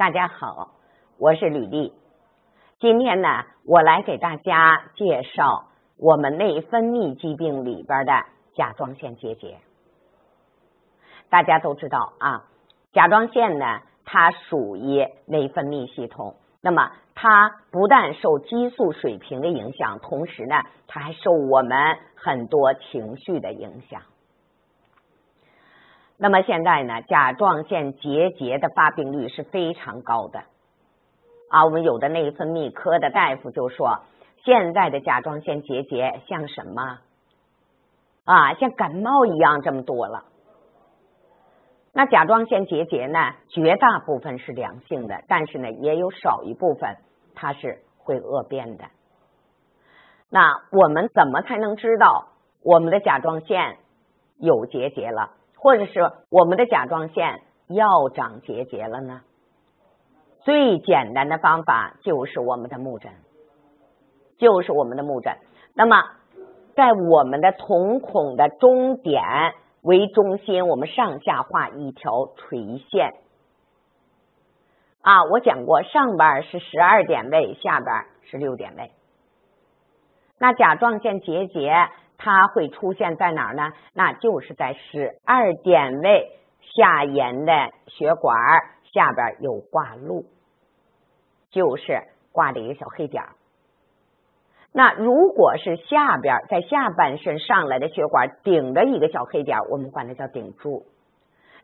大家好，我是吕丽。今天呢，我来给大家介绍我们内分泌疾病里边的甲状腺结节。大家都知道啊，甲状腺呢，它属于内分泌系统。那么，它不但受激素水平的影响，同时呢，它还受我们很多情绪的影响。那么现在呢，甲状腺结节的发病率是非常高的啊。我们有的内分泌科的大夫就说，现在的甲状腺结节像什么啊？像感冒一样这么多了。那甲状腺结节呢，绝大部分是良性的，但是呢，也有少一部分它是会恶变的。那我们怎么才能知道我们的甲状腺有结节了，或者是我们的甲状腺要长结节了呢？最简单的方法就是我们的目诊，就是我们的目诊。那么，在我们的瞳孔的中点。为中心，我们上下画一条垂线啊！我讲过，上边是十二点位，下边是六点位。那甲状腺结节它会出现在哪儿呢？那就是在十二点位下沿的血管下边有挂路，就是挂的一个小黑点儿。那如果是下边在下半身上来的血管顶着一个小黑点，我们管它叫顶柱；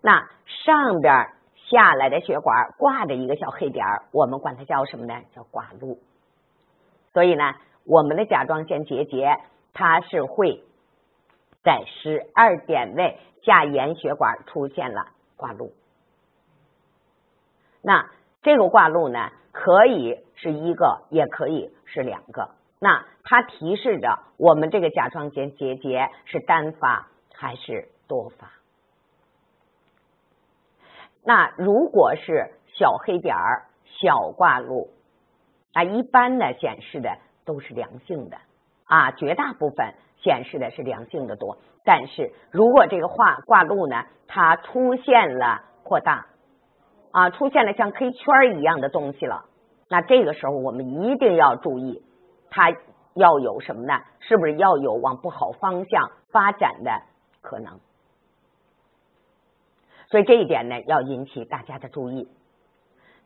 那上边下来的血管挂着一个小黑点，我们管它叫什么呢？叫挂路。所以呢，我们的甲状腺结节它是会在十二点位下沿血管出现了挂路。那这个挂路呢，可以是一个，也可以是两个。那它提示着我们这个甲状腺结节是单发还是多发？那如果是小黑点儿、小挂路，啊，一般呢显示的都是良性的啊，绝大部分显示的是良性的多。但是如果这个化挂路呢，它出现了扩大啊，出现了像黑圈一样的东西了，那这个时候我们一定要注意。它要有什么呢？是不是要有往不好方向发展的可能？所以这一点呢，要引起大家的注意。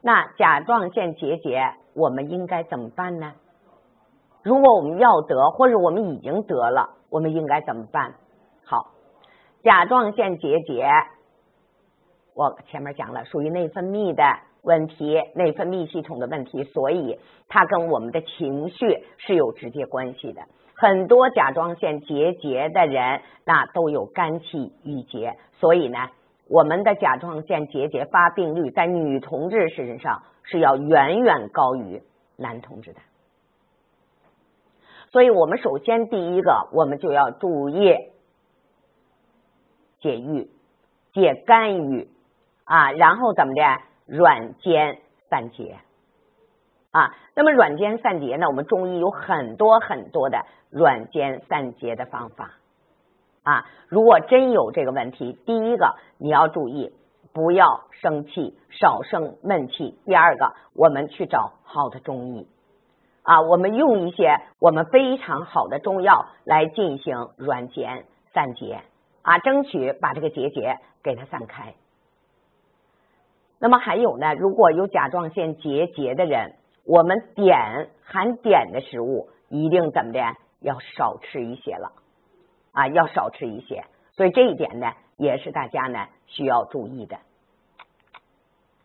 那甲状腺结节我们应该怎么办呢？如果我们要得，或者我们已经得了，我们应该怎么办？好，甲状腺结节，我前面讲了，属于内分泌的。问题，内分泌系统的问题，所以它跟我们的情绪是有直接关系的。很多甲状腺结节的人，那都有肝气郁结，所以呢，我们的甲状腺结节发病率在女同志身上是要远远高于男同志的。所以我们首先第一个，我们就要注意解郁、解肝郁啊，然后怎么的？软坚散结啊，那么软坚散结呢？我们中医有很多很多的软坚散结的方法啊。如果真有这个问题，第一个你要注意，不要生气，少生闷气。第二个，我们去找好的中医啊，我们用一些我们非常好的中药来进行软坚散结啊，争取把这个结节给它散开。那么还有呢，如果有甲状腺结节的人，我们碘含碘的食物一定怎么的要少吃一些了啊，要少吃一些。所以这一点呢，也是大家呢需要注意的。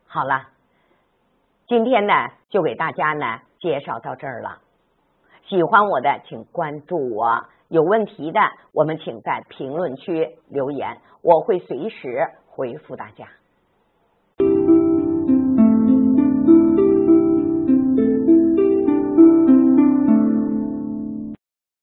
好了，今天呢就给大家呢介绍到这儿了。喜欢我的请关注我，有问题的我们请在评论区留言，我会随时回复大家。